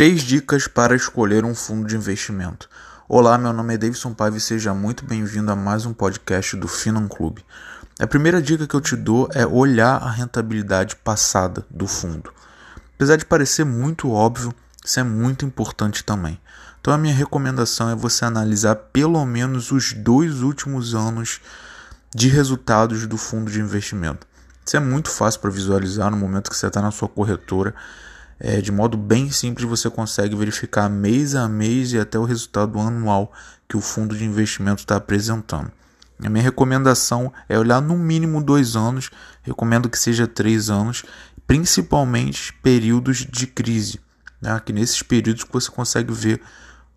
Três dicas para escolher um fundo de investimento. Olá, meu nome é Davidson Paiva e seja muito bem-vindo a mais um podcast do Finan Club. A primeira dica que eu te dou é olhar a rentabilidade passada do fundo. Apesar de parecer muito óbvio, isso é muito importante também. Então, a minha recomendação é você analisar pelo menos os dois últimos anos de resultados do fundo de investimento. Isso é muito fácil para visualizar no momento que você está na sua corretora é, de modo bem simples, você consegue verificar mês a mês e até o resultado anual que o fundo de investimento está apresentando. A minha recomendação é olhar no mínimo dois anos, recomendo que seja três anos, principalmente períodos de crise, né? que nesses períodos você consegue ver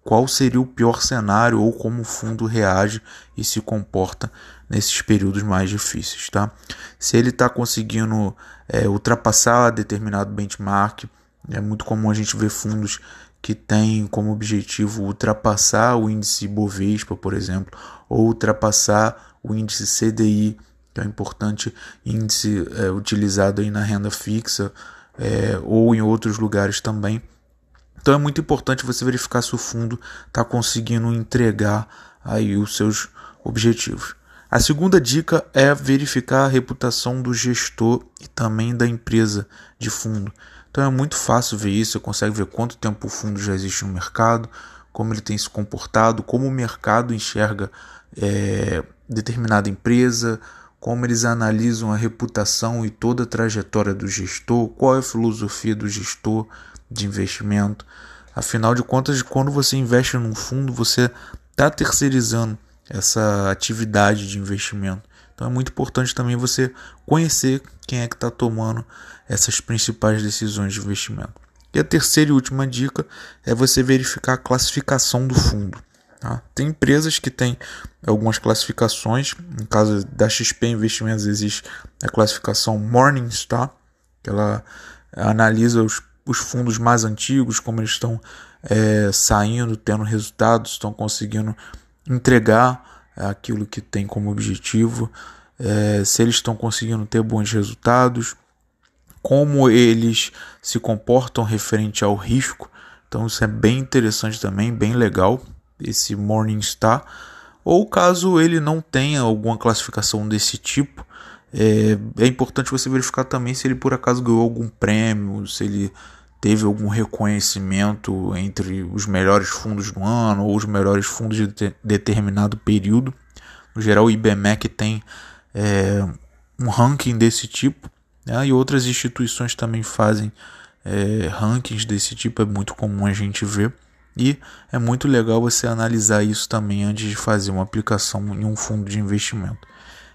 qual seria o pior cenário ou como o fundo reage e se comporta nesses períodos mais difíceis. Tá? Se ele está conseguindo é, ultrapassar determinado benchmark, é muito comum a gente ver fundos que têm como objetivo ultrapassar o índice Bovespa, por exemplo, ou ultrapassar o índice CDI, que é um importante índice é, utilizado aí na renda fixa é, ou em outros lugares também. Então é muito importante você verificar se o fundo está conseguindo entregar aí os seus objetivos. A segunda dica é verificar a reputação do gestor e também da empresa de fundo. Então é muito fácil ver isso, você consegue ver quanto tempo o fundo já existe no mercado, como ele tem se comportado, como o mercado enxerga é, determinada empresa, como eles analisam a reputação e toda a trajetória do gestor, qual é a filosofia do gestor de investimento. Afinal de contas, quando você investe num fundo, você está terceirizando essa atividade de investimento. Então é muito importante também você conhecer quem é que está tomando essas principais decisões de investimento. E a terceira e última dica é você verificar a classificação do fundo. Tá? Tem empresas que têm algumas classificações, no caso da XP Investimentos existe a classificação Morningstar, que ela analisa os, os fundos mais antigos, como eles estão é, saindo, tendo resultados, estão conseguindo entregar aquilo que tem como objetivo, é, se eles estão conseguindo ter bons resultados, como eles se comportam referente ao risco. Então isso é bem interessante também, bem legal esse Morningstar. Ou caso ele não tenha alguma classificação desse tipo, é, é importante você verificar também se ele por acaso ganhou algum prêmio, se ele teve algum reconhecimento entre os melhores fundos do ano ou os melhores fundos de de determinado período. No geral, o IBMEC tem é, um ranking desse tipo né? e outras instituições também fazem é, rankings desse tipo, é muito comum a gente ver. E é muito legal você analisar isso também antes de fazer uma aplicação em um fundo de investimento.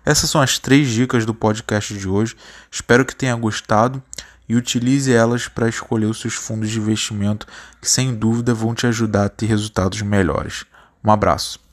Essas são as três dicas do podcast de hoje. Espero que tenha gostado e utilize elas para escolher os seus fundos de investimento que sem dúvida vão te ajudar a ter resultados melhores. Um abraço.